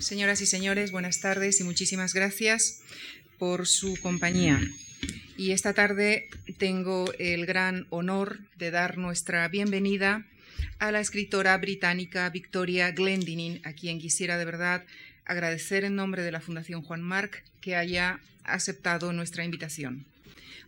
Señoras y señores, buenas tardes y muchísimas gracias por su compañía. Y esta tarde tengo el gran honor de dar nuestra bienvenida a la escritora británica Victoria Glendinning, a quien quisiera de verdad agradecer en nombre de la Fundación Juan Marc que haya aceptado nuestra invitación.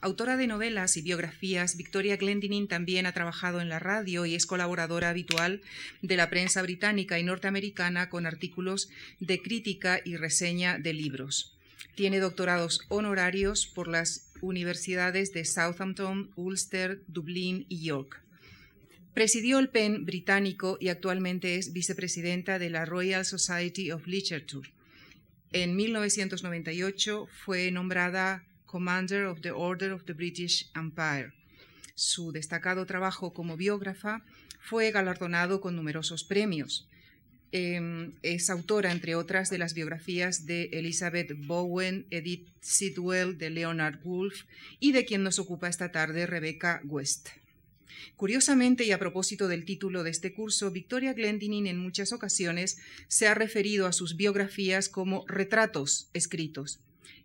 Autora de novelas y biografías, Victoria Glendinning también ha trabajado en la radio y es colaboradora habitual de la prensa británica y norteamericana con artículos de crítica y reseña de libros. Tiene doctorados honorarios por las universidades de Southampton, Ulster, Dublín y York. Presidió el PEN británico y actualmente es vicepresidenta de la Royal Society of Literature. En 1998 fue nombrada Commander of the Order of the British Empire. Su destacado trabajo como biógrafa fue galardonado con numerosos premios. Em, es autora, entre otras, de las biografías de Elizabeth Bowen, Edith Sidwell, de Leonard Woolf y de quien nos ocupa esta tarde, Rebecca West. Curiosamente, y a propósito del título de este curso, Victoria Glendinning en muchas ocasiones se ha referido a sus biografías como retratos escritos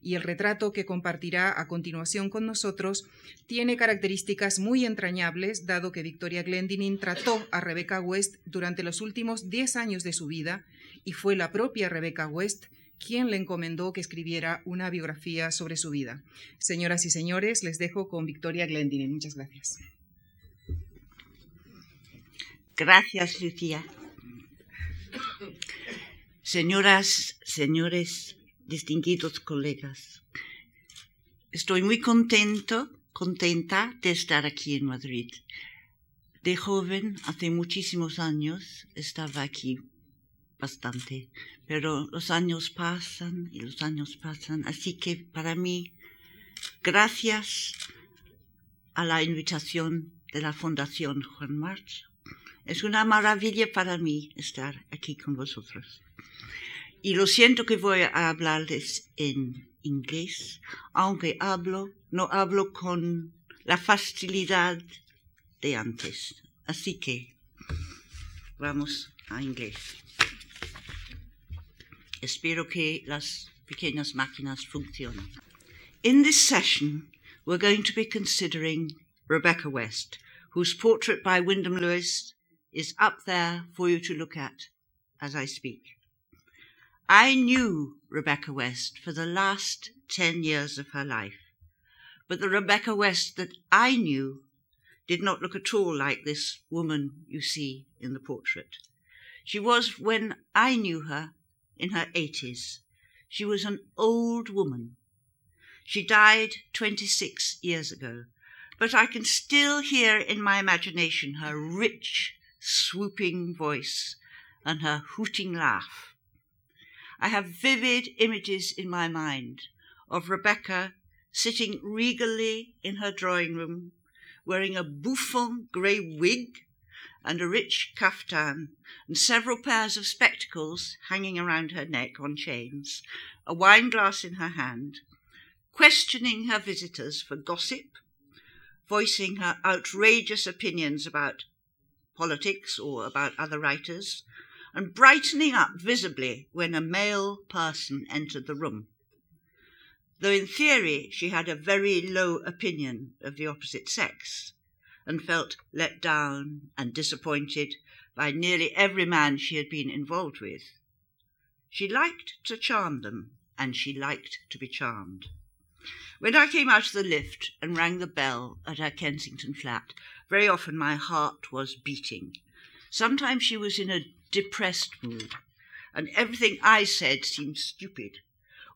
y el retrato que compartirá a continuación con nosotros tiene características muy entrañables, dado que Victoria Glendinning trató a Rebecca West durante los últimos diez años de su vida y fue la propia Rebecca West quien le encomendó que escribiera una biografía sobre su vida. Señoras y señores, les dejo con Victoria Glendinning. Muchas gracias. Gracias, Lucía. Señoras, señores, distinguidos colegas. Estoy muy contento, contenta de estar aquí en Madrid. De joven, hace muchísimos años, estaba aquí bastante, pero los años pasan y los años pasan, así que para mí, gracias a la invitación de la Fundación Juan March, es una maravilla para mí estar aquí con vosotros. Y lo siento que voy a hablarles en inglés, aunque hablo, no hablo con la facilidad de antes. Así que vamos a inglés. Espero que las pequeñas máquinas funcionen. In this session, we're going to be considering Rebecca West, whose portrait by Wyndham Lewis is up there for you to look at as I speak. I knew Rebecca West for the last 10 years of her life, but the Rebecca West that I knew did not look at all like this woman you see in the portrait. She was, when I knew her, in her 80s. She was an old woman. She died 26 years ago, but I can still hear in my imagination her rich, swooping voice and her hooting laugh. I have vivid images in my mind of Rebecca sitting regally in her drawing room, wearing a bouffant grey wig and a rich caftan, and several pairs of spectacles hanging around her neck on chains, a wine glass in her hand, questioning her visitors for gossip, voicing her outrageous opinions about politics or about other writers, and brightening up visibly when a male person entered the room. Though in theory she had a very low opinion of the opposite sex, and felt let down and disappointed by nearly every man she had been involved with. She liked to charm them, and she liked to be charmed. When I came out of the lift and rang the bell at her Kensington flat, very often my heart was beating. Sometimes she was in a depressed mood, and everything I said seemed stupid.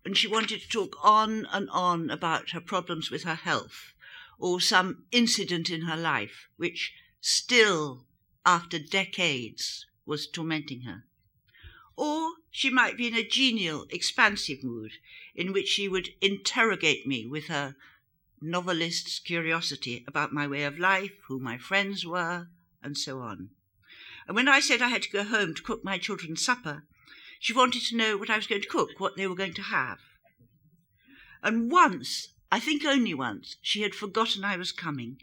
And she wanted to talk on and on about her problems with her health, or some incident in her life which still, after decades, was tormenting her. Or she might be in a genial, expansive mood in which she would interrogate me with her novelist's curiosity about my way of life, who my friends were, and so on. And when I said I had to go home to cook my children's supper, she wanted to know what I was going to cook, what they were going to have. And once, I think only once, she had forgotten I was coming.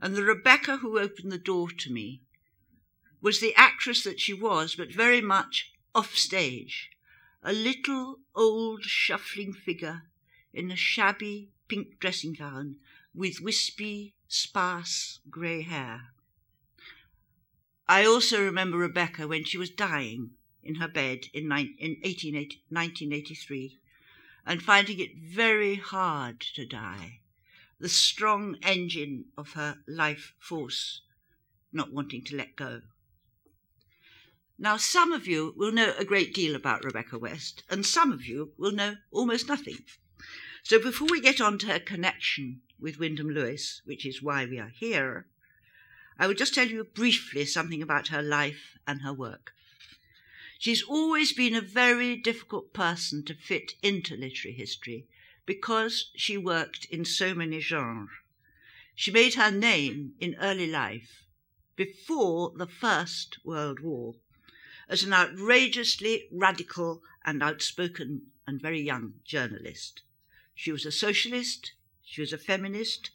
And the Rebecca who opened the door to me was the actress that she was, but very much off stage, a little old shuffling figure in a shabby pink dressing gown with wispy, sparse grey hair. I also remember Rebecca when she was dying in her bed in, in 1983 and finding it very hard to die. The strong engine of her life force not wanting to let go. Now, some of you will know a great deal about Rebecca West, and some of you will know almost nothing. So, before we get on to her connection with Wyndham Lewis, which is why we are here, I will just tell you briefly something about her life and her work. She's always been a very difficult person to fit into literary history because she worked in so many genres. She made her name in early life, before the First World War, as an outrageously radical and outspoken and very young journalist. She was a socialist, she was a feminist,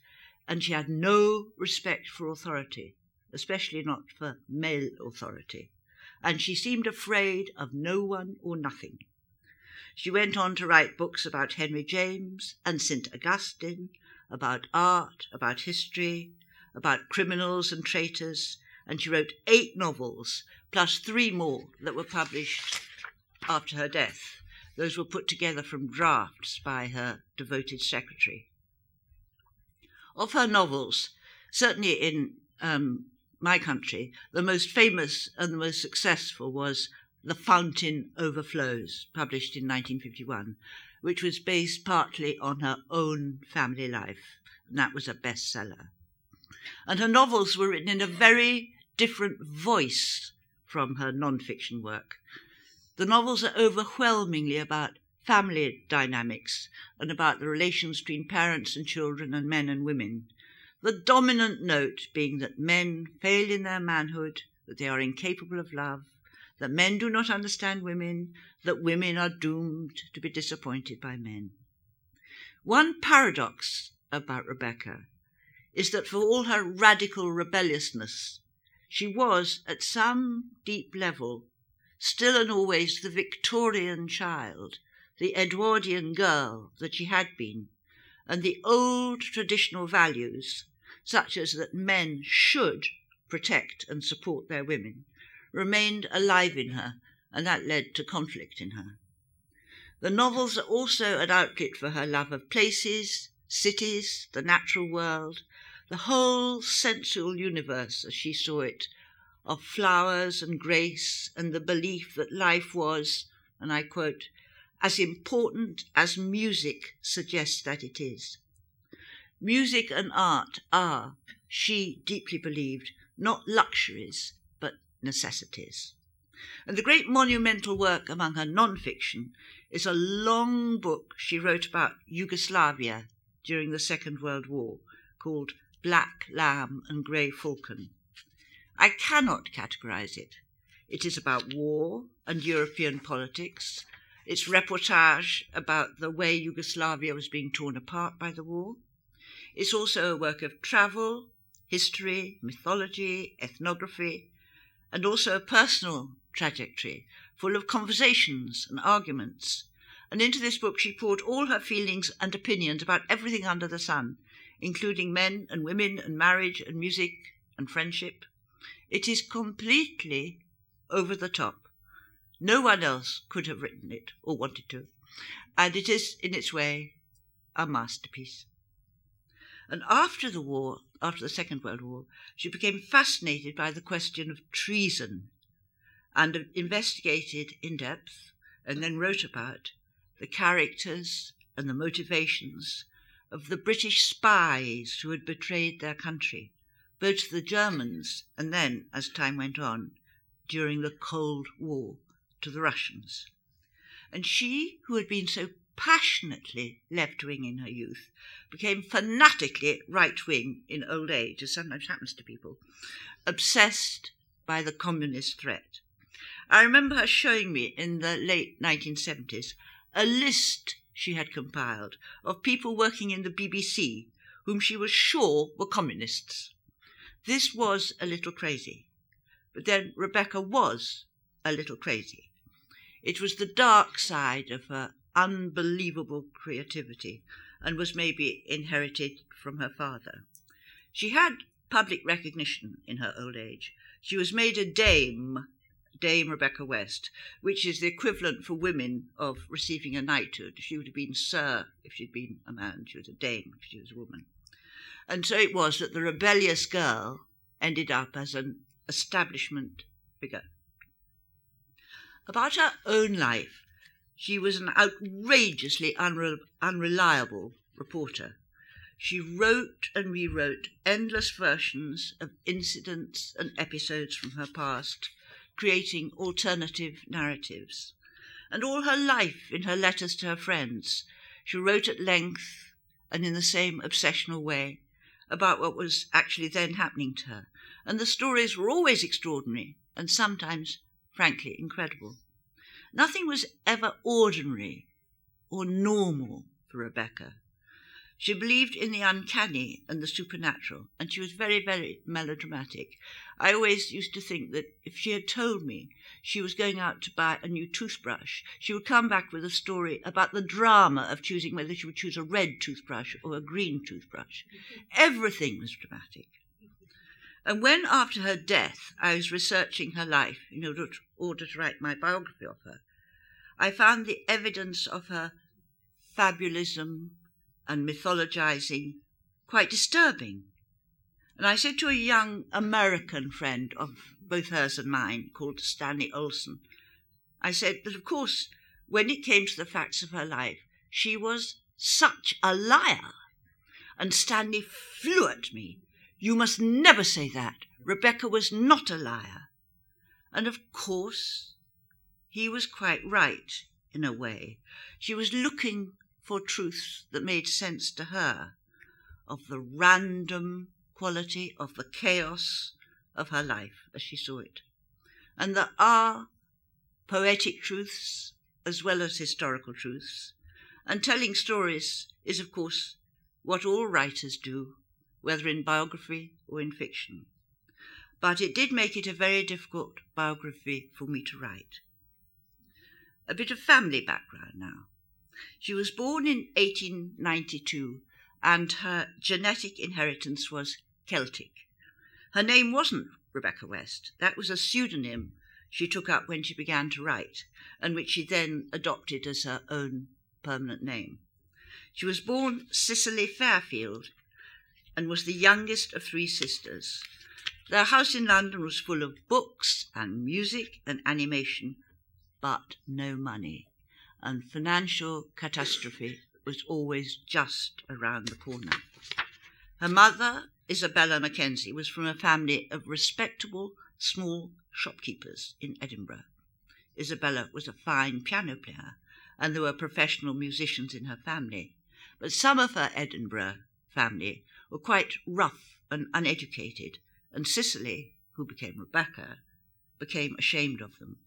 and she had no respect for authority, especially not for male authority. And she seemed afraid of no one or nothing. She went on to write books about Henry James and St. Augustine, about art, about history, about criminals and traitors, and she wrote eight novels, plus three more that were published after her death. Those were put together from drafts by her devoted secretary. Of her novels, certainly in um, my country, the most famous and the most successful was The Fountain Overflows, published in 1951, which was based partly on her own family life, and that was a bestseller. And her novels were written in a very different voice from her non-fiction work. The novels are overwhelmingly about family dynamics and about the relations between parents and children and men and women. The dominant note being that men fail in their manhood, that they are incapable of love, that men do not understand women, that women are doomed to be disappointed by men. One paradox about Rebecca is that for all her radical rebelliousness, she was, at some deep level, still and always the Victorian child, the Edwardian girl that she had been, and the old traditional values, such as that men should protect and support their women, remained alive in her, and that led to conflict in her. The novels are also an outlet for her love of places, cities, the natural world, the whole sensual universe as she saw it, of flowers and grace and the belief that life was, and I quote, as important as music suggests that it is. Music and art are, she deeply believed, not luxuries, but necessities. And the great monumental work among her non fiction is a long book she wrote about Yugoslavia during the Second World War called black lamb and grey falcon. I cannot categorize it. It is about war and European politics. It's reportage about the way Yugoslavia was being torn apart by the war. It's also a work of travel, history, mythology, ethnography, and also a personal trajectory full of conversations and arguments. And into this book she poured all her feelings and opinions about everything under the sun, including men and women and marriage and music and friendship. It is completely over the top. No one else could have written it or wanted to, and it is, in its way, a masterpiece. And after the war, after the Second World War, she became fascinated by the question of treason and investigated in depth and then wrote about the characters and the motivations of the British spies who had betrayed their country, both the Germans and then, as time went on, during the Cold War, to the Russians. And she, who had been so passionately left wing in her youth, became fanatically right wing in old age, as sometimes happens to people, obsessed by the communist threat. I remember her showing me in the late 1970s a list she had compiled of people working in the BBC whom she was sure were communists. This was a little crazy, but then Rebecca was a little crazy. It was the dark side of her unbelievable creativity and was maybe inherited from her father. She had public recognition in her old age. She was made a dame, Dame Rebecca West, which is the equivalent for women of receiving a knighthood. She would have been Sir if she'd been a man, she was a dame if she was a woman. And so it was that the rebellious girl ended up as an establishment figure. About her own life, she was an outrageously unre- unreliable reporter. She wrote and rewrote endless versions of incidents and episodes from her past, creating alternative narratives. And all her life, in her letters to her friends, she wrote at length and in the same obsessional way about what was actually then happening to her. And the stories were always extraordinary and sometimes, frankly, incredible. Nothing was ever ordinary or normal for Rebecca. She believed in the uncanny and the supernatural, and she was very, very melodramatic. I always used to think that if she had told me she was going out to buy a new toothbrush, she would come back with a story about the drama of choosing whether she would choose a red toothbrush or a green toothbrush. Everything was dramatic. And when, after her death, I was researching her life in order to, order to write my biography of her, I found the evidence of her fabulism and mythologizing quite disturbing. And I said to a young American friend of both hers and mine, called Stanley Olson, I said that, of course, when it came to the facts of her life, she was such a liar. And Stanley flew at me. You must never say that. Rebecca was not a liar. And of course, he was quite right in a way. She was looking for truths that made sense to her of the random quality of the chaos of her life as she saw it. And there are poetic truths as well as historical truths, and telling stories is, of course, what all writers do, whether in biography or in fiction. But it did make it a very difficult biography for me to write. A bit of family background now. She was born in 1892 and her genetic inheritance was Celtic. Her name wasn't Rebecca West, that was a pseudonym she took up when she began to write, and which she then adopted as her own permanent name. She was born Cicely Fairfield and was the youngest of three sisters. Their house in London was full of books and music and animation, but no money and financial catastrophe was always just around the corner. Her mother, Isabella Mackenzie, was from a family of respectable small shopkeepers in Edinburgh. Isabella was a fine piano player, and there were professional musicians in her family. But some of her Edinburgh family were quite rough and uneducated, and Cicely, who became Rebecca, became ashamed of them.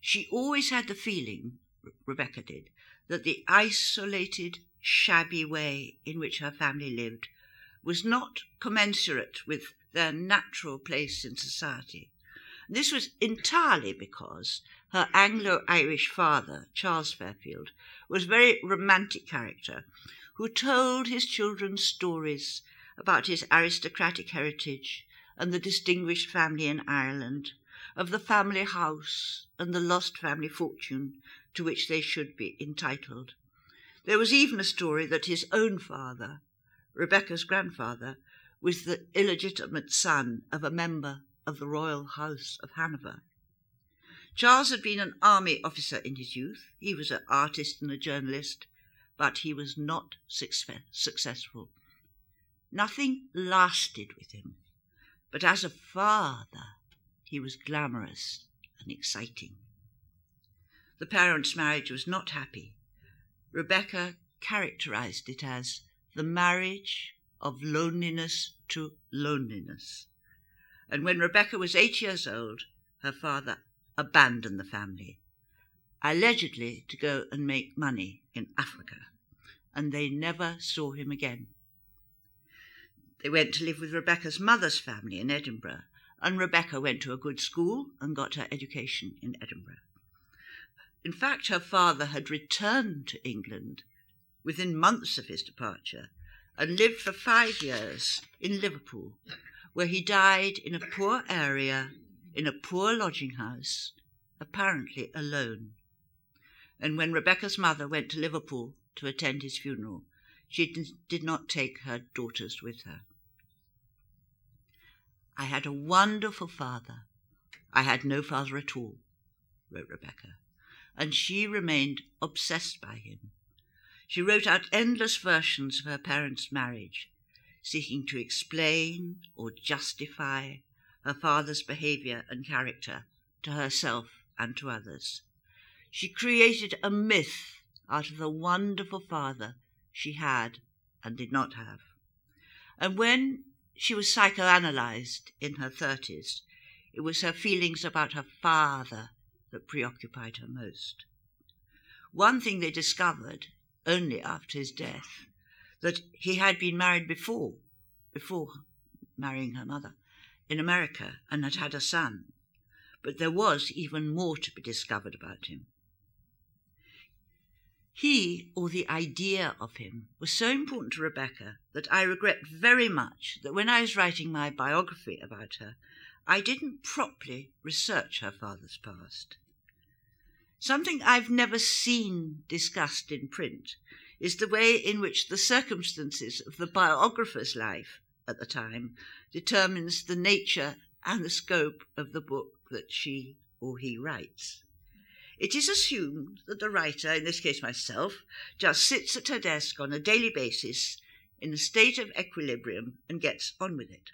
She always had the feeling Rebecca did, that the isolated, shabby way in which her family lived was not commensurate with their natural place in society. This was entirely because her Anglo Irish father, Charles Fairfield, was a very romantic character who told his children stories about his aristocratic heritage and the distinguished family in Ireland, of the family house and the lost family fortune to which they should be entitled. There was even a story that his own father, Rebecca's grandfather, was the illegitimate son of a member of the royal house of Hanover. Charles had been an army officer in his youth. He was an artist and a journalist, but he was not success- successful. Nothing lasted with him, but as a father, he was glamorous and exciting. The parents' marriage was not happy. Rebecca characterized it as the marriage of loneliness to loneliness. And when Rebecca was eight years old, her father abandoned the family, allegedly to go and make money in Africa, and they never saw him again. They went to live with Rebecca's mother's family in Edinburgh, and Rebecca went to a good school and got her education in Edinburgh. In fact, her father had returned to England within months of his departure and lived for five years in Liverpool, where he died in a poor area, in a poor lodging house, apparently alone. And when Rebecca's mother went to Liverpool to attend his funeral, she did not take her daughters with her. I had a wonderful father. I had no father at all, wrote Rebecca, and she remained obsessed by him. She wrote out endless versions of her parents' marriage, seeking to explain or justify her father's behavior and character to herself and to others. She created a myth out of the wonderful father she had and did not have. And when she was psychoanalyzed in her 30s, it was her feelings about her father that preoccupied her most. One thing they discovered only after his death that he had been married before, before marrying her mother, in America and had had a son. But there was even more to be discovered about him. He, or the idea of him, was so important to Rebecca that I regret very much that when I was writing my biography about her, I didn't properly research her father's past. Something I've never seen discussed in print is the way in which the circumstances of the biographer's life at the time determines the nature and the scope of the book that she or he writes. It is assumed that the writer, in this case myself, just sits at her desk on a daily basis in a state of equilibrium and gets on with it.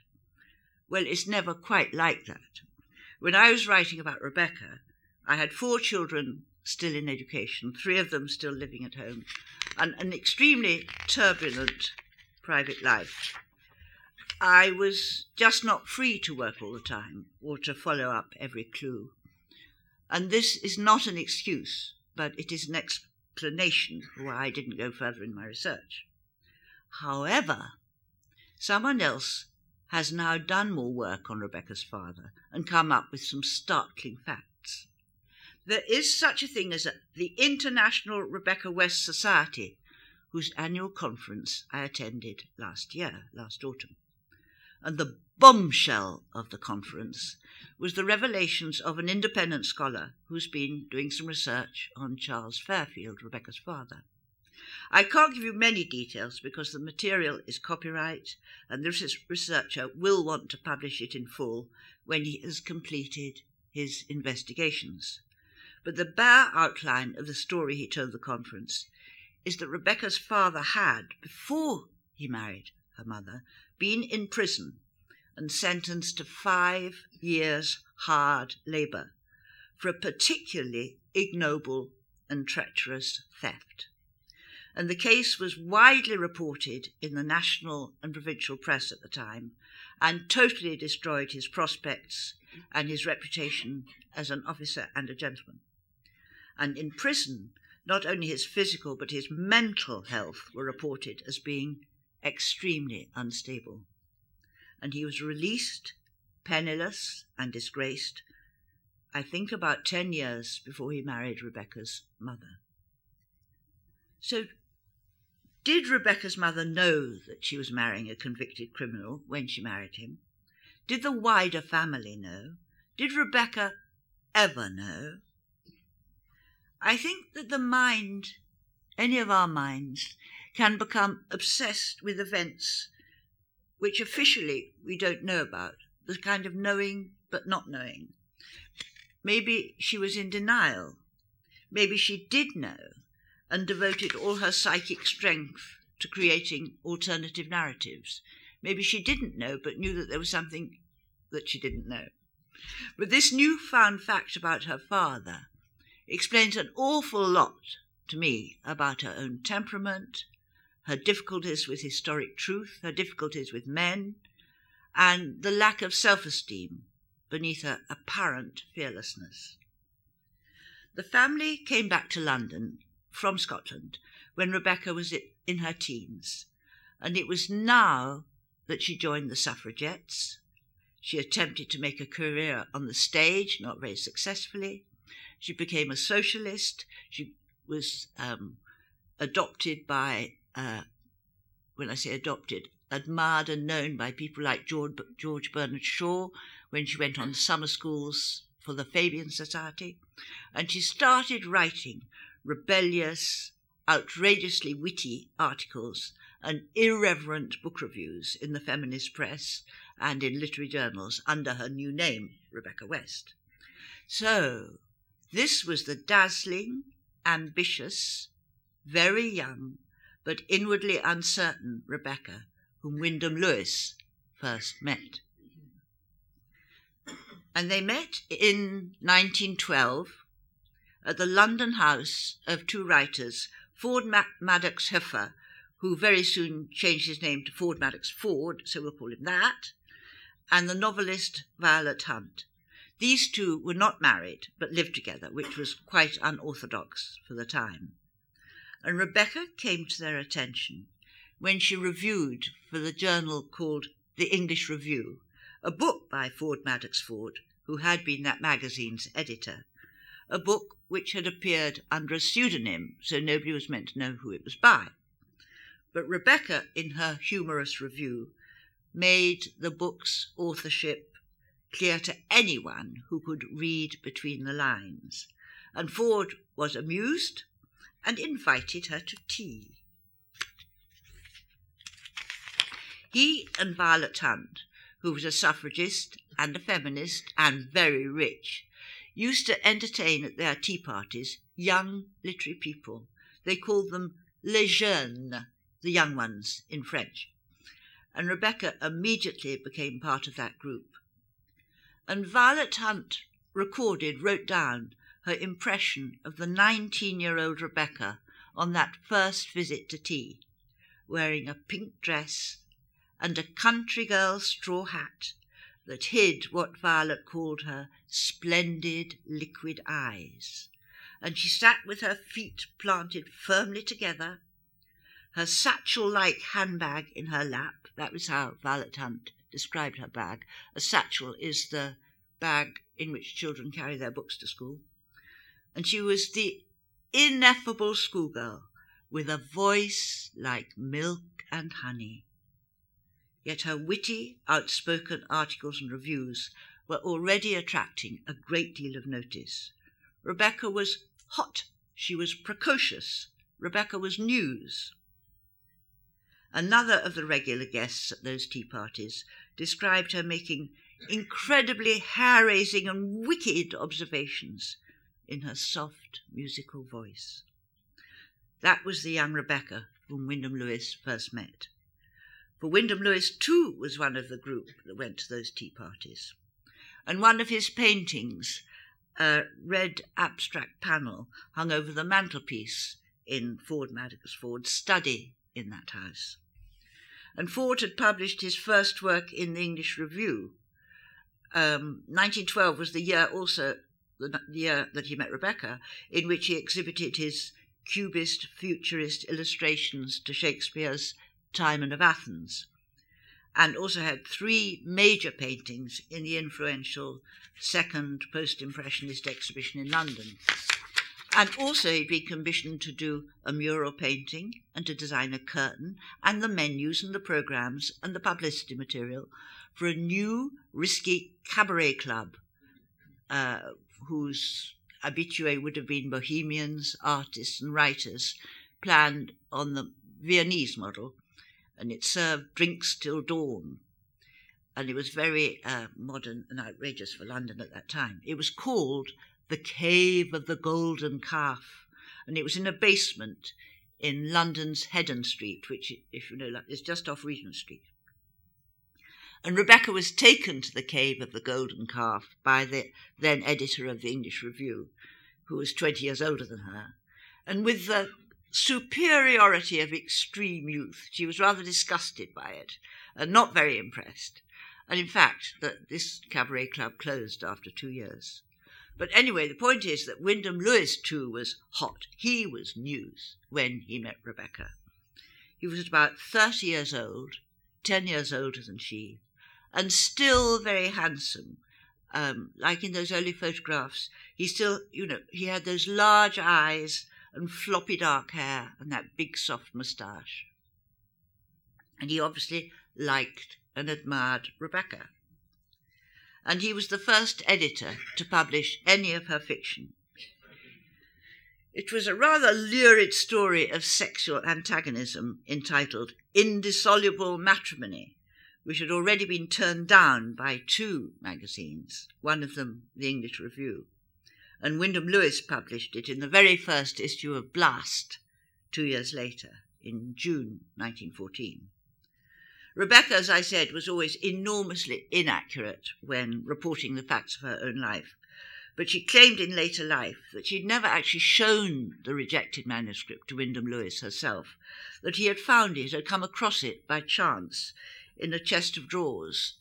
Well, it's never quite like that. When I was writing about Rebecca, I had four children still in education, three of them still living at home, and an extremely turbulent private life. I was just not free to work all the time or to follow up every clue. And this is not an excuse, but it is an explanation why I didn't go further in my research. However, someone else has now done more work on Rebecca's father and come up with some startling facts. There is such a thing as the International Rebecca West Society, whose annual conference I attended last year, last autumn. And the bombshell of the conference was the revelations of an independent scholar who's been doing some research on Charles Fairfield, Rebecca's father. I can't give you many details because the material is copyright and this researcher will want to publish it in full when he has completed his investigations. But the bare outline of the story he told the conference is that Rebecca's father had, before he married her mother, been in prison and sentenced to five years' hard labour for a particularly ignoble and treacherous theft. And the case was widely reported in the national and provincial press at the time and totally destroyed his prospects and his reputation as an officer and a gentleman. And in prison, not only his physical but his mental health were reported as being extremely unstable and he was released, penniless and disgraced, I think about 10 years before he married Rebecca's mother. So, did Rebecca's mother know that she was marrying a convicted criminal when she married him? Did the wider family know? Did Rebecca ever know? I think that the mind, any of our minds, can become obsessed with events which officially we don't know about, the kind of knowing but not knowing. Maybe she was in denial. Maybe she did know and devoted all her psychic strength to creating alternative narratives. Maybe she didn't know but knew that there was something that she didn't know. But this newfound fact about her father explains an awful lot to me about her own temperament, her difficulties with historic truth, her difficulties with men, and the lack of self esteem beneath her apparent fearlessness. The family came back to London from Scotland when Rebecca was in her teens, and it was now that she joined the suffragettes. She attempted to make a career on the stage, not very successfully, She became a socialist. She was um, adopted by, uh, when I say adopted, admired and known by people like George, George Bernard Shaw when she went on summer schools for the Fabian Society. And she started writing rebellious, outrageously witty articles and irreverent book reviews in the feminist press and in literary journals under her new name, Rebecca West. So, this was the dazzling, ambitious, very young, but inwardly uncertain Rebecca whom Wyndham Lewis first met. And they met in 1912 at the London house of two writers, Ford Madox Hueffer, who very soon changed his name to Ford Madox Ford, so we'll call him that, and the novelist Violet Hunt. These two were not married, but lived together, which was quite unorthodox for the time. And Rebecca came to their attention when she reviewed for the journal called The English Review, a book by Ford Madox Ford, who had been that magazine's editor, a book which had appeared under a pseudonym, so nobody was meant to know who it was by. But Rebecca, in her humorous review, made the book's authorship clear to anyone who could read between the lines, and Ford was amused and invited her to tea. He and Violet Hunt, who was a suffragist and a feminist and very rich, used to entertain at their tea parties young literary people. They called them les jeunes, the young ones in French. And Rebecca immediately became part of that group. And Violet Hunt recorded, wrote down her impression of the 19 year old Rebecca on that first visit to tea, wearing a pink dress and a country girl's straw hat that hid what Violet called her splendid liquid eyes. And she sat with her feet planted firmly together, her satchel like handbag in her lap. That was how Violet Hunt described her bag. A satchel is the bag in which children carry their books to school. And she was the ineffable schoolgirl with a voice like milk and honey yet her witty, outspoken articles and reviews were already attracting a great deal of notice. Rebecca was hot, she was precocious, Rebecca was news. Another of the regular guests at those tea parties described her making incredibly hair raising and wicked observations in her soft musical voice. That was the young Rebecca whom Wyndham Lewis first met for Wyndham Lewis too was one of the group that went to those tea parties. And one of his paintings, a red abstract panel, hung over the mantelpiece in Ford Madox Ford's study in that house. And Ford had published his first work in the English Review. Um, 1912 was the year also, the year that he met Rebecca, in which he exhibited his cubist futurist illustrations to Shakespeare's Timon of Athens, and also had three major paintings in the influential second post impressionist exhibition in London. And also, he'd been commissioned to do a mural painting and to design a curtain and the menus and the programs and the publicity material for a new, risky cabaret club uh, whose habitué would have been bohemians, artists, and writers, planned on the Viennese model and it served drinks till dawn. And it was very uh, modern and outrageous for London at that time. It was called the Cave of the Golden Calf, and it was in a basement in London's Heddon Street, which, if you know, is just off Regent Street. And Rebecca was taken to the Cave of the Golden Calf by the then editor of the English Review, who was 20 years older than her. And with the superiority of extreme youth. She was rather disgusted by it and not very impressed. And in fact, that this cabaret club closed after two years. But anyway, the point is that Wyndham Lewis too was hot. He was news when he met Rebecca. He was about 30 years old, 10 years older than she, and still very handsome, um, like in those early photographs, he still, you know, he had those large eyes and floppy dark hair and that big soft moustache. And he obviously liked and admired Rebecca. And he was the first editor to publish any of her fiction. It was a rather lurid story of sexual antagonism entitled Indissoluble Matrimony, which had already been turned down by two magazines, one of them the English Review. And Wyndham Lewis published it in the very first issue of Blast two years later, in June 1914. Rebecca, as I said, was always enormously inaccurate when reporting the facts of her own life, but she claimed in later life that she'd never actually shown the rejected manuscript to Wyndham Lewis herself, that he had found it, had come across it by chance in a chest of drawers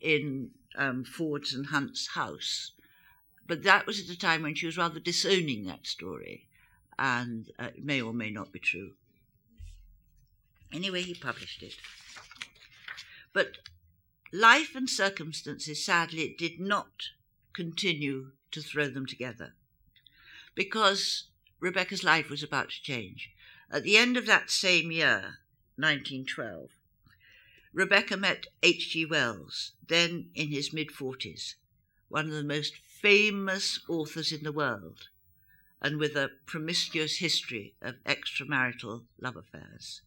in um, Ford's and Hunt's house. But that was at a time when she was rather disowning that story, and uh, it may or may not be true. Anyway, he published it. But life and circumstances, sadly, did not continue to throw them together because Rebecca's life was about to change. At the end of that same year, 1912, Rebecca met H.G. Wells, then in his mid 40s, one of the most famous authors in the world, and with a promiscuous history of extramarital love affairs.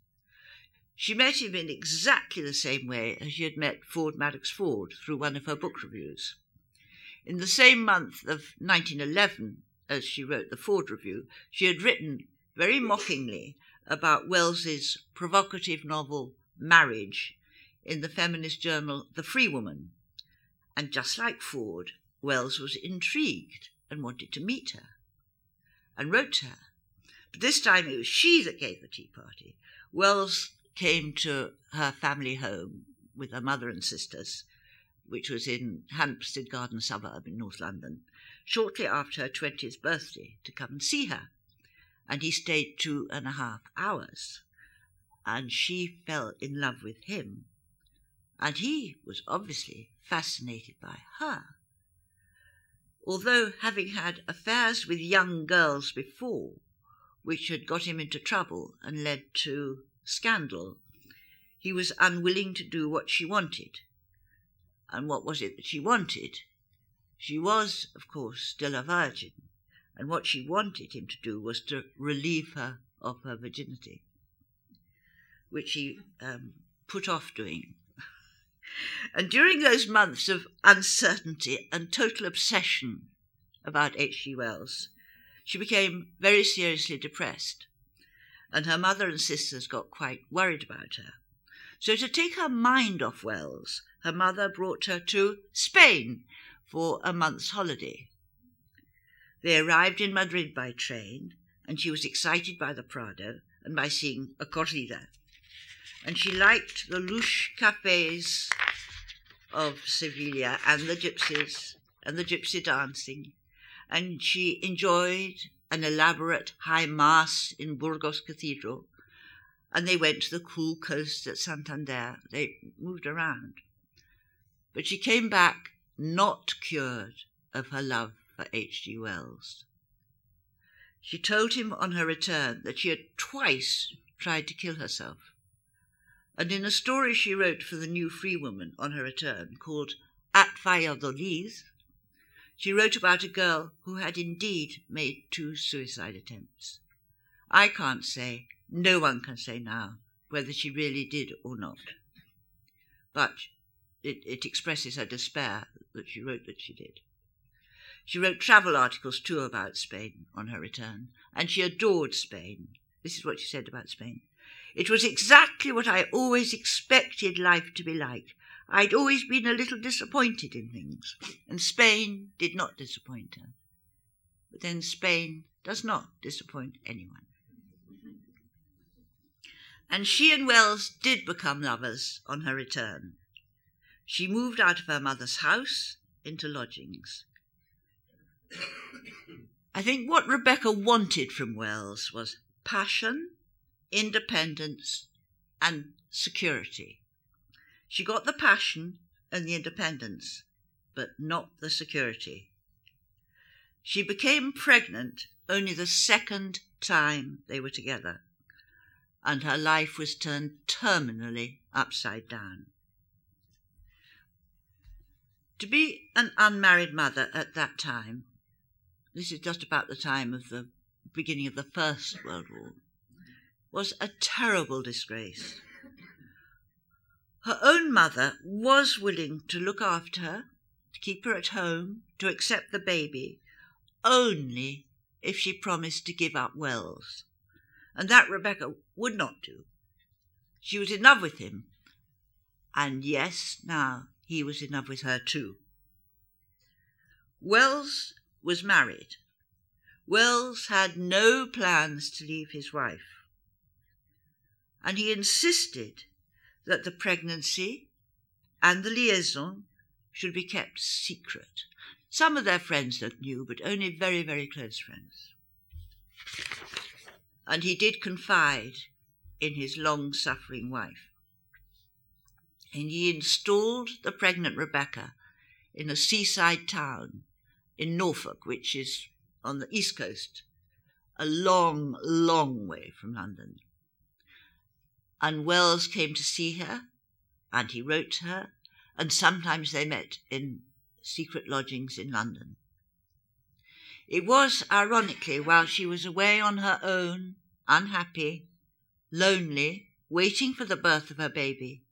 She met him in exactly the same way as she had met Ford Madox Ford through one of her book reviews. In the same month of 1911, as she wrote the Ford Review, she had written very mockingly about Wells's provocative novel Marriage in the feminist journal The Free Woman. And just like Ford, Wells was intrigued and wanted to meet her and wrote to her. But this time it was she that gave the tea party. Wells came to her family home with her mother and sisters which was in Hampstead Garden suburb in North London, shortly after her 20th birthday to come and see her. And he stayed two and a half hours. And she fell in love with him. And he was obviously fascinated by her. Although having had affairs with young girls before, which had got him into trouble and led to scandal, he was unwilling to do what she wanted and what was it that she wanted? She was, of course, still a virgin, and what she wanted him to do was to relieve her of her virginity, which he um, put off doing. And during those months of uncertainty and total obsession about H.G. Wells, she became very seriously depressed, and her mother and sisters got quite worried about her. So, to take her mind off Wells, her mother brought her to Spain for a month's holiday. They arrived in Madrid by train, and she was excited by the Prado and by seeing a corrida. And she liked the louche cafes of Sevilla and the gypsies and the gypsy dancing. And she enjoyed an elaborate high mass in Burgos Cathedral. And they went to the cool coast at Santander. They moved around. But she came back not cured of her love for H.G. Wells. She told him on her return that she had twice tried to kill herself. And in a story she wrote for the New Free Woman on her return, called At Valladolid, she wrote about a girl who had indeed made two suicide attempts. I can't say, no one can say now, whether she really did or not. But it, it expresses her despair that she wrote that she did. She wrote travel articles too about Spain on her return, and she adored Spain. This is what she said about Spain. It was exactly what I always expected life to be like. I'd always been a little disappointed in things, and Spain did not disappoint her. But then Spain does not disappoint anyone. And she and Wells did become lovers on her return. She moved out of her mother's house into lodgings. I think what Rebecca wanted from Wells was passion, independence, and security. She got the passion and the independence, but not the security. She became pregnant only the second time they were together, and her life was turned terminally upside down. To be an unmarried mother at that time, this is just about the time of the beginning of the First World War, was a terrible disgrace. Her own mother was willing to look after her, to keep her at home, to accept the baby, only if she promised to give up Wells. And that Rebecca would not do. She was in love with him. And yes, now he was in love with her too. Wells was married. Wells had no plans to leave his wife. And he insisted that the pregnancy and the liaison should be kept secret. Some of their friends that knew, but only very, very close friends. And he did confide in his long suffering wife. And he installed the pregnant Rebecca in a seaside town in Norfolk, which is on the east coast, a long, long way from London and Wells came to see her, and he wrote to her, and sometimes they met in secret lodgings in London. It was, ironically, while she was away on her own, unhappy, lonely, waiting for the birth of her baby,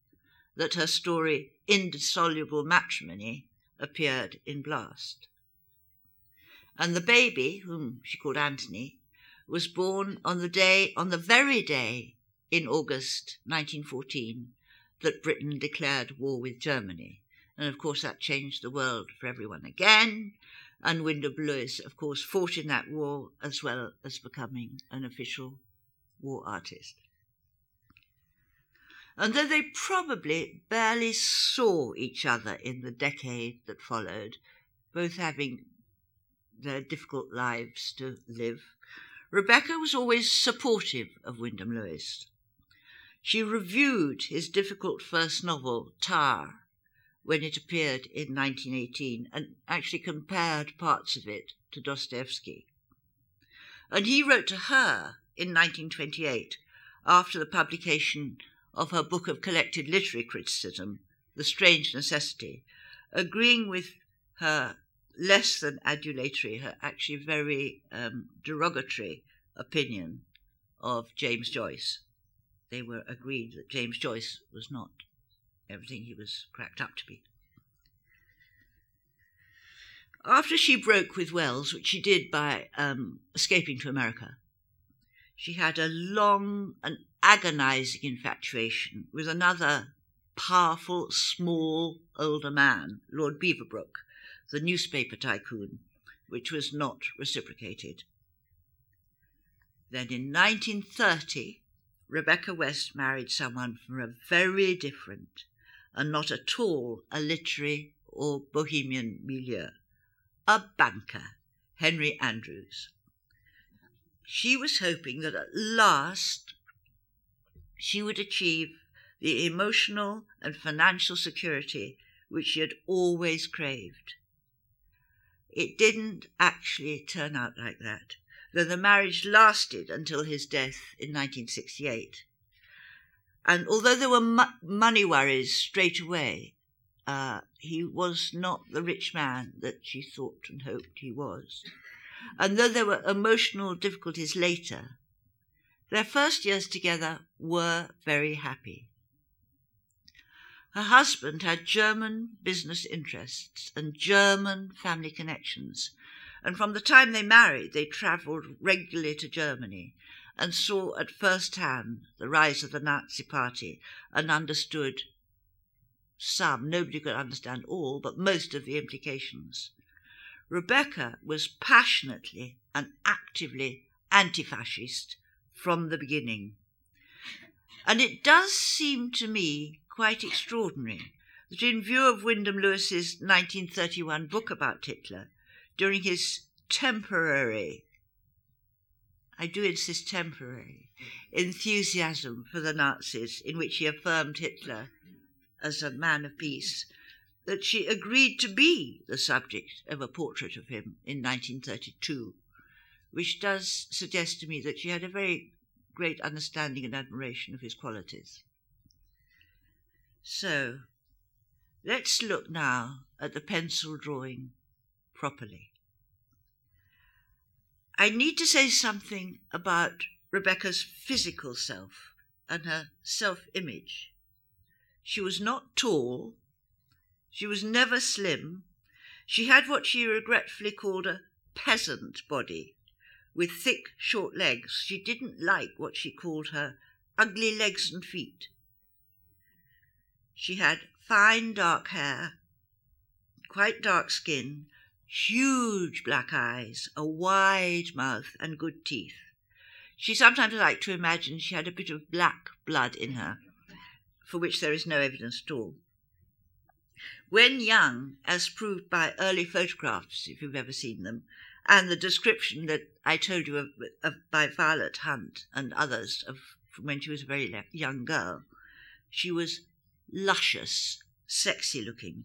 that her story, Indissoluble Matrimony, appeared in Blast. And the baby, whom she called Anthony, was born on the day, on the very day in August 1914 that Britain declared war with Germany. And of course, that changed the world for everyone again. And Wyndham Lewis, of course, fought in that war as well as becoming an official war artist. And though they probably barely saw each other in the decade that followed, both having their difficult lives to live, Rebecca was always supportive of Wyndham Lewis. She reviewed his difficult first novel, Tarr, when it appeared in 1918, and actually compared parts of it to Dostoevsky. And he wrote to her in 1928, after the publication of her book of collected literary criticism, The Strange Necessity, agreeing with her less than adulatory, her actually very um, derogatory opinion of James Joyce they were agreed that James Joyce was not everything he was cracked up to be. After she broke with Wells, which she did by um, escaping to America, she had a long and agonizing infatuation with another powerful, small, older man, Lord Beaverbrook, the newspaper tycoon, which was not reciprocated. Then in 1930, Rebecca West married someone from a very different and not at all a literary or bohemian milieu, a banker, Henry Andrews. She was hoping that at last she would achieve the emotional and financial security which she had always craved. It didn't actually turn out like that though the marriage lasted until his death in 1968. And although there were mo- money worries straight away, uh, he was not the rich man that she thought and hoped he was. And though there were emotional difficulties later, their first years together were very happy. Her husband had German business interests and German family connections, and from the time they married, they travelled regularly to Germany and saw at first hand the rise of the Nazi Party and understood some, nobody could understand all, but most of the implications. Rebecca was passionately and actively anti fascist from the beginning. And it does seem to me quite extraordinary that, in view of Wyndham Lewis's 1931 book about Hitler, during his temporary, I do insist temporary, enthusiasm for the Nazis, in which he affirmed Hitler as a man of peace, that she agreed to be the subject of a portrait of him in 1932, which does suggest to me that she had a very great understanding and admiration of his qualities. So, let's look now at the pencil drawing properly. I need to say something about Rebecca's physical self and her self image. She was not tall, she was never slim. She had what she regretfully called a peasant body, with thick, short legs. She didn't like what she called her ugly legs and feet. She had fine dark hair, quite dark skin, huge black eyes, a wide mouth, and good teeth. She sometimes liked to imagine she had a bit of black blood in her, for which there is no evidence at all. When young, as proved by early photographs, if you've ever seen them, and the description that I told you of, of by Violet Hunt and others of when she was a very young girl, she was luscious, sexy looking,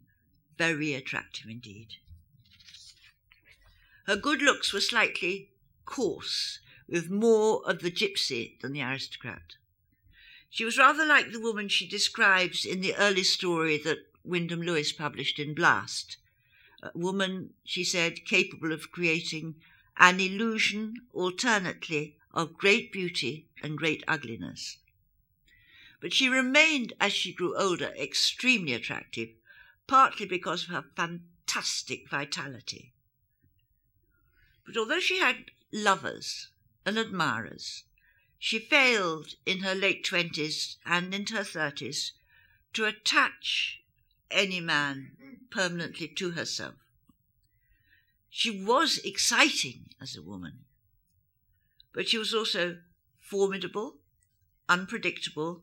very attractive indeed. Her good looks were slightly coarse, with more of the gypsy than the aristocrat. She was rather like the woman she describes in the early story that Wyndham Lewis published in Blast. A woman, she said, capable of creating an illusion alternately of great beauty and great ugliness. But she remained, as she grew older, extremely attractive, partly because of her fantastic vitality. But although she had lovers and admirers, she failed in her late twenties and into her thirties to attach any man permanently to herself. She was exciting as a woman, but she was also formidable, unpredictable,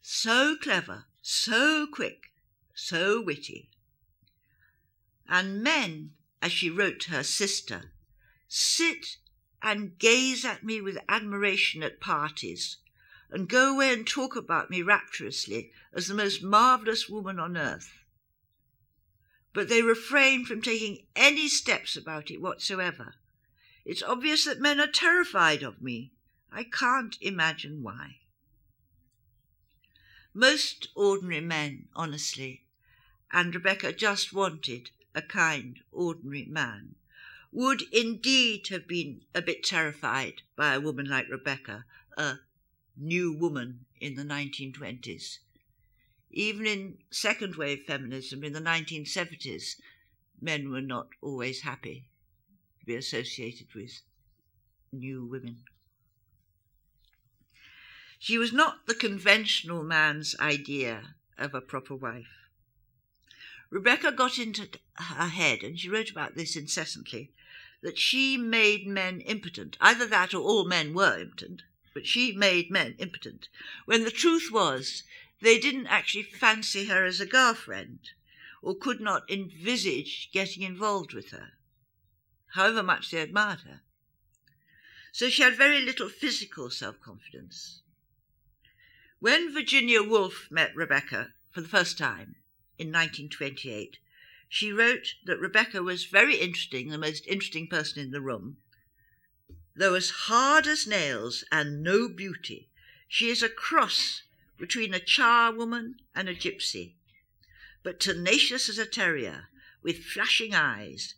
so clever, so quick, so witty. And men, as she wrote to her sister, sit and gaze at me with admiration at parties, and go away and talk about me rapturously as the most marvellous woman on earth. But they refrain from taking any steps about it whatsoever. It's obvious that men are terrified of me. I can't imagine why. Most ordinary men, honestly, and Rebecca just wanted a kind, ordinary man would indeed have been a bit terrified by a woman like Rebecca, a new woman in the 1920s. Even in second wave feminism in the 1970s, men were not always happy to be associated with new women. She was not the conventional man's idea of a proper wife. Rebecca got into her head, and she wrote about this incessantly, that she made men impotent. Either that or all men were impotent, but she made men impotent. When the truth was, they didn't actually fancy her as a girlfriend or could not envisage getting involved with her, however much they admired her. So she had very little physical self confidence. When Virginia Woolf met Rebecca for the first time in 1928, she wrote that Rebecca was very interesting, the most interesting person in the room. Though as hard as nails and no beauty, she is a cross between a charwoman and a gypsy, but tenacious as a terrier, with flashing eyes,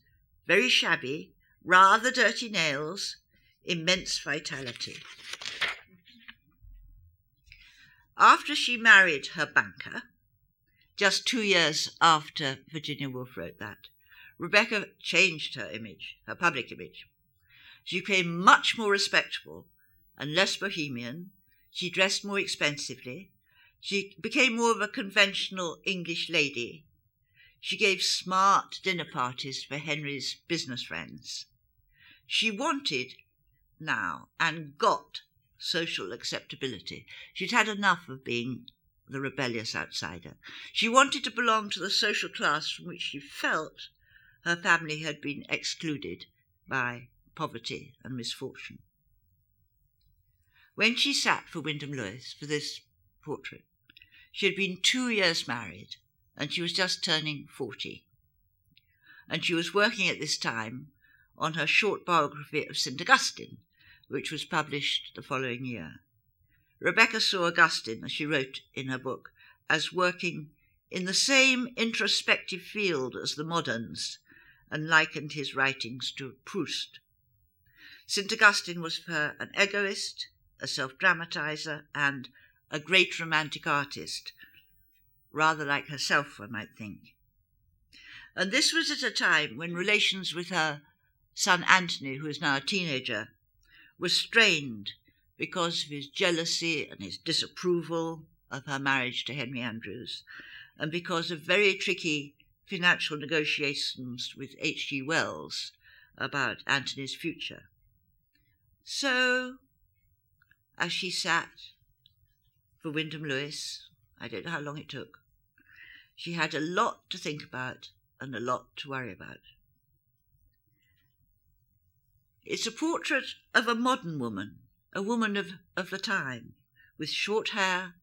very shabby, rather dirty nails, immense vitality. After she married her banker, just two years after Virginia Woolf wrote that, Rebecca changed her image, her public image. She became much more respectable and less bohemian. She dressed more expensively. She became more of a conventional English lady. She gave smart dinner parties for Henry's business friends. She wanted now and got social acceptability. She'd had enough of being the rebellious outsider. She wanted to belong to the social class from which she felt her family had been excluded by poverty and misfortune. When she sat for Wyndham Lewis for this portrait, she had been two years married and she was just turning 40. And she was working at this time on her short biography of St. Augustine, which was published the following year. Rebecca saw Augustine, as she wrote in her book, as working in the same introspective field as the moderns, and likened his writings to Proust. St. Augustine was for her an egoist, a self dramatizer, and a great romantic artist, rather like herself, one might think. And this was at a time when relations with her son Anthony, who is now a teenager, were strained because of his jealousy and his disapproval of her marriage to Henry Andrews, and because of very tricky financial negotiations with H.G. Wells about Anthony's future. So, as she sat for Wyndham Lewis, I don't know how long it took, she had a lot to think about and a lot to worry about. It's a portrait of a modern woman, a woman of, of the time, with short hair,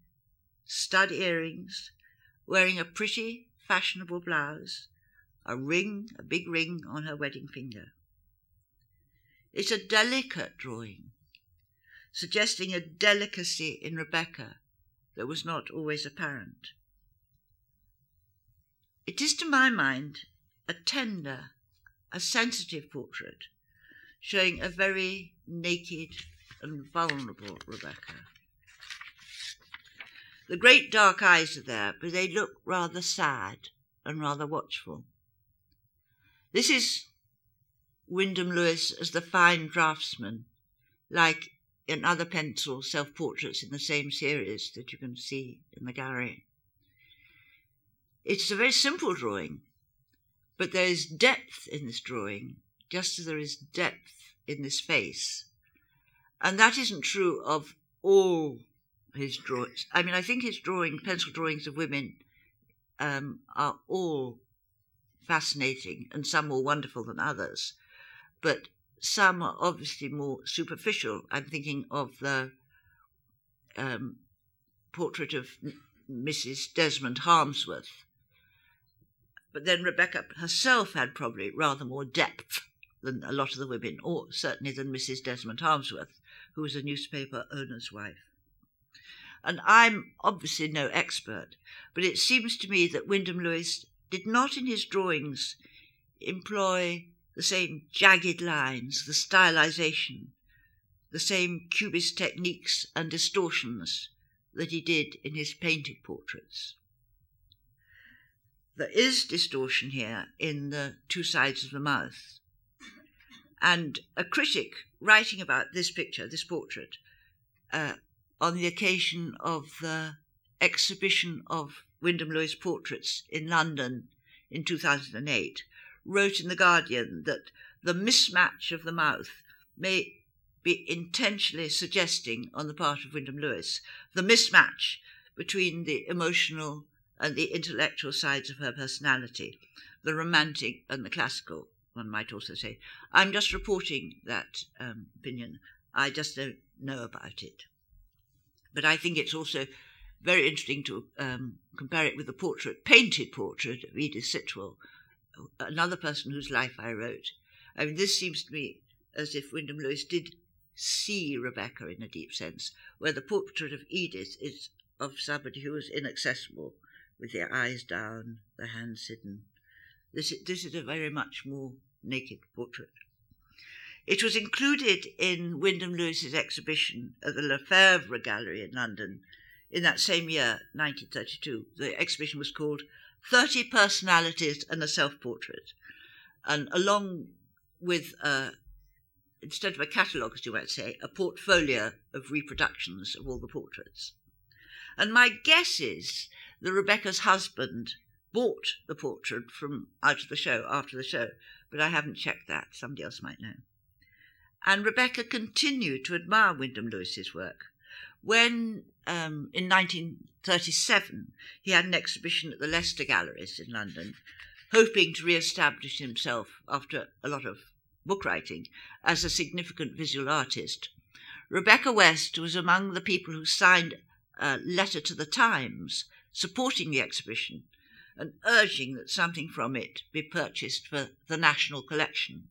stud earrings, wearing a pretty, fashionable blouse, a ring, a big ring on her wedding finger. It's a delicate drawing, suggesting a delicacy in Rebecca that was not always apparent. It is, to my mind, a tender, a sensitive portrait showing a very naked and vulnerable Rebecca. The great dark eyes are there, but they look rather sad and rather watchful. This is Wyndham Lewis as the fine draftsman, like in other pencil self portraits in the same series that you can see in the gallery. It's a very simple drawing, but there is depth in this drawing just as there is depth in this face. And that isn't true of all his drawings. I mean, I think his drawing, pencil drawings of women, um, are all fascinating and some more wonderful than others. But some are obviously more superficial. I'm thinking of the um, portrait of Mrs. Desmond Harmsworth. But then Rebecca herself had probably rather more depth than a lot of the women, or certainly than Mrs. Desmond Harmsworth, who was a newspaper owner's wife. And I'm obviously no expert, but it seems to me that Wyndham Lewis did not in his drawings employ the same jagged lines, the stylization, the same cubist techniques and distortions that he did in his painted portraits. There is distortion here in the two sides of the mouth, and a critic writing about this picture, this portrait, uh, on the occasion of the exhibition of Wyndham Lewis portraits in London in 2008, wrote in The Guardian that the mismatch of the mouth may be intentionally suggesting on the part of Wyndham Lewis the mismatch between the emotional and the intellectual sides of her personality, the romantic and the classical one might also say. I'm just reporting that um, opinion. I just don't know about it. But I think it's also very interesting to um, compare it with the portrait, painted portrait of Edith Sitwell, another person whose life I wrote. I mean, this seems to me as if Wyndham Lewis did see Rebecca in a deep sense, where the portrait of Edith is of somebody who is inaccessible, with their eyes down, their hands hidden, this, this is a very much more naked portrait. It was included in Wyndham Lewis's exhibition at the Lefevre Gallery in London in that same year, 1932. The exhibition was called 30 Personalities and a Self Portrait. And along with, uh, instead of a catalogue, as you might say, a portfolio of reproductions of all the portraits. And my guess is that Rebecca's husband bought the portrait from out of the show after the show, but I haven't checked that. Somebody else might know. And Rebecca continued to admire Wyndham Lewis's work. When, um, in 1937, he had an exhibition at the Leicester Galleries in London, hoping to re-establish himself after a lot of book writing as a significant visual artist, Rebecca West was among the people who signed a letter to the Times supporting the exhibition and urging that something from it be purchased for the national collection.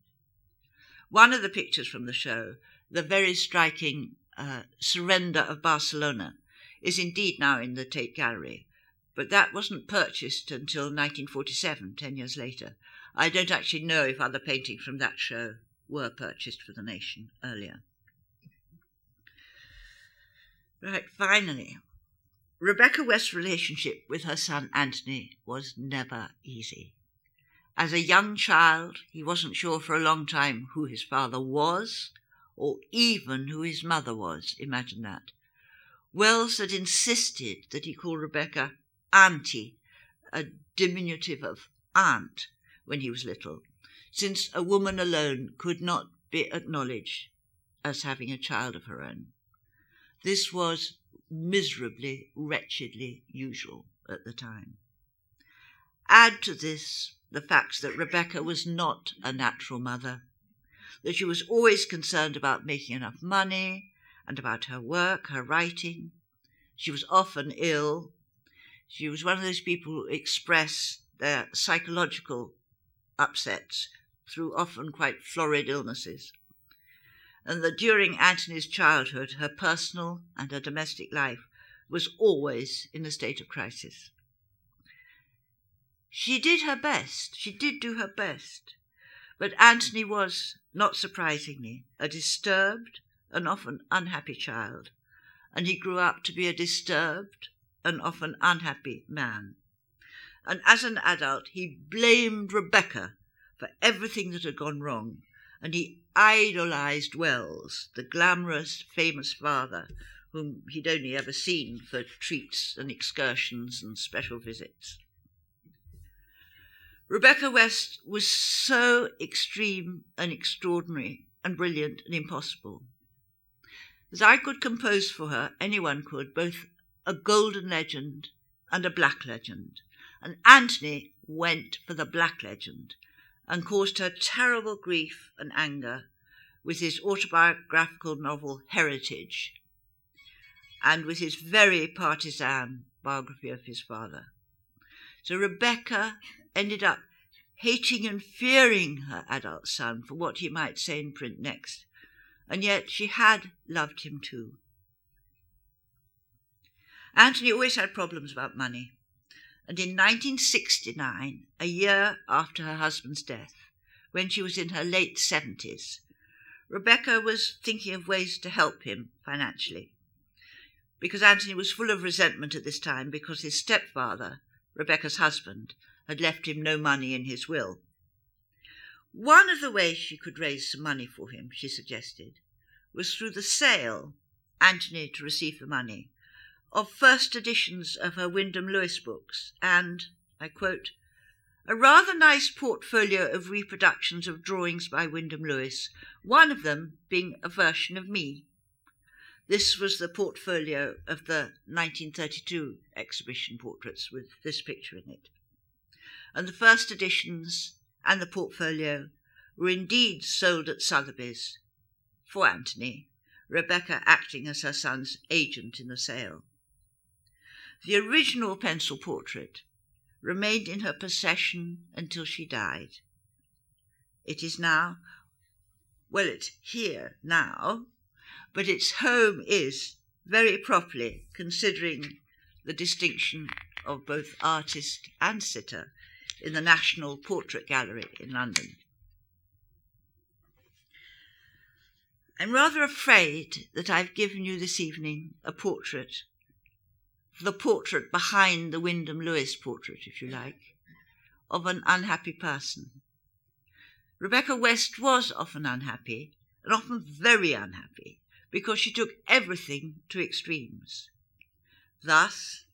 One of the pictures from the show, the very striking uh, Surrender of Barcelona, is indeed now in the Tate Gallery, but that wasn't purchased until 1947, 10 years later. I don't actually know if other paintings from that show were purchased for the nation earlier. Right, finally, Rebecca West's relationship with her son Anthony was never easy. As a young child, he wasn't sure for a long time who his father was, or even who his mother was. Imagine that. Wells had insisted that he call Rebecca Auntie, a diminutive of aunt, when he was little, since a woman alone could not be acknowledged as having a child of her own. This was miserably, wretchedly usual at the time. Add to this the fact that Rebecca was not a natural mother, that she was always concerned about making enough money and about her work, her writing. She was often ill. She was one of those people who express their psychological upsets through often quite florid illnesses and that during Anthony's childhood, her personal and her domestic life was always in a state of crisis. She did her best, she did do her best, but Anthony was, not surprisingly, a disturbed and often unhappy child, and he grew up to be a disturbed and often unhappy man. And as an adult, he blamed Rebecca for everything that had gone wrong and he idolized Wells, the glamorous, famous father, whom he'd only ever seen for treats and excursions and special visits. Rebecca West was so extreme and extraordinary and brilliant and impossible that I could compose for her, anyone could, both a golden legend and a black legend. And Anthony went for the black legend and caused her terrible grief and anger with his autobiographical novel Heritage and with his very partisan biography of his father. So Rebecca ended up hating and fearing her adult son for what he might say in print next, and yet she had loved him too. Anthony always had problems about money and in 1969, a year after her husband's death, when she was in her late 70s, Rebecca was thinking of ways to help him financially. Because Anthony was full of resentment at this time because his stepfather, Rebecca's husband, had left him no money in his will. One of the ways she could raise some money for him, she suggested, was through the sale, Anthony to receive the money, of first editions of her Wyndham Lewis books, and, I quote, a rather nice portfolio of reproductions of drawings by Wyndham Lewis, one of them being a version of me. This was the portfolio of the 1932 exhibition portraits with this picture in it. And the first editions and the portfolio were indeed sold at Sotheby's for Anthony, Rebecca acting as her son's agent in the sale. The original pencil portrait remained in her possession until she died. It is now, well, it's here now, but its home is, very properly, considering the distinction of both artist and sitter, in the National Portrait Gallery in London. I'm rather afraid that I've given you this evening a portrait the portrait behind the Wyndham Lewis portrait, if you like, of an unhappy person. Rebecca West was often unhappy, and often very unhappy, because she took everything to extremes. Thus,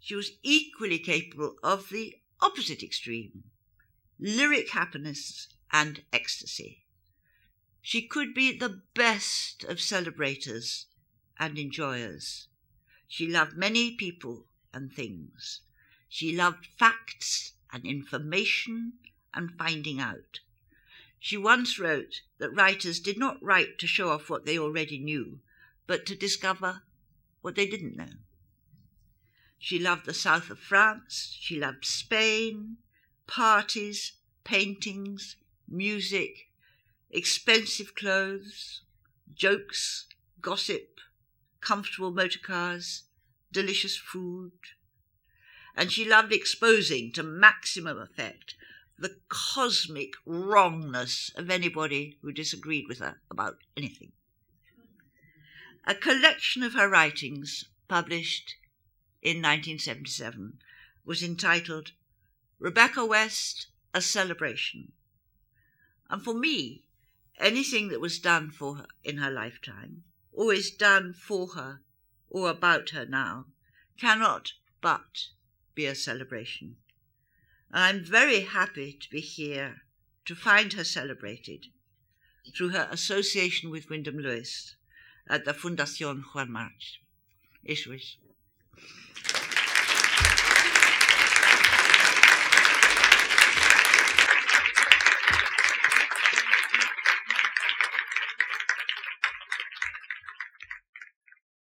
she was equally capable of the opposite extreme lyric happiness and ecstasy. She could be the best of celebrators and enjoyers. She loved many people and things. She loved facts and information and finding out. She once wrote that writers did not write to show off what they already knew, but to discover what they didn't know. She loved the south of France. She loved Spain, parties, paintings, music, expensive clothes, jokes, gossip, comfortable motor cars, delicious food. And she loved exposing to maximum effect the cosmic wrongness of anybody who disagreed with her about anything. A collection of her writings, published in 1977, was entitled Rebecca West, A Celebration. And for me, anything that was done for her in her lifetime, or is done for her or about her now, cannot but be a celebration. And I'm very happy to be here to find her celebrated through her association with Wyndham Lewis at the Fundación Juan March. Es.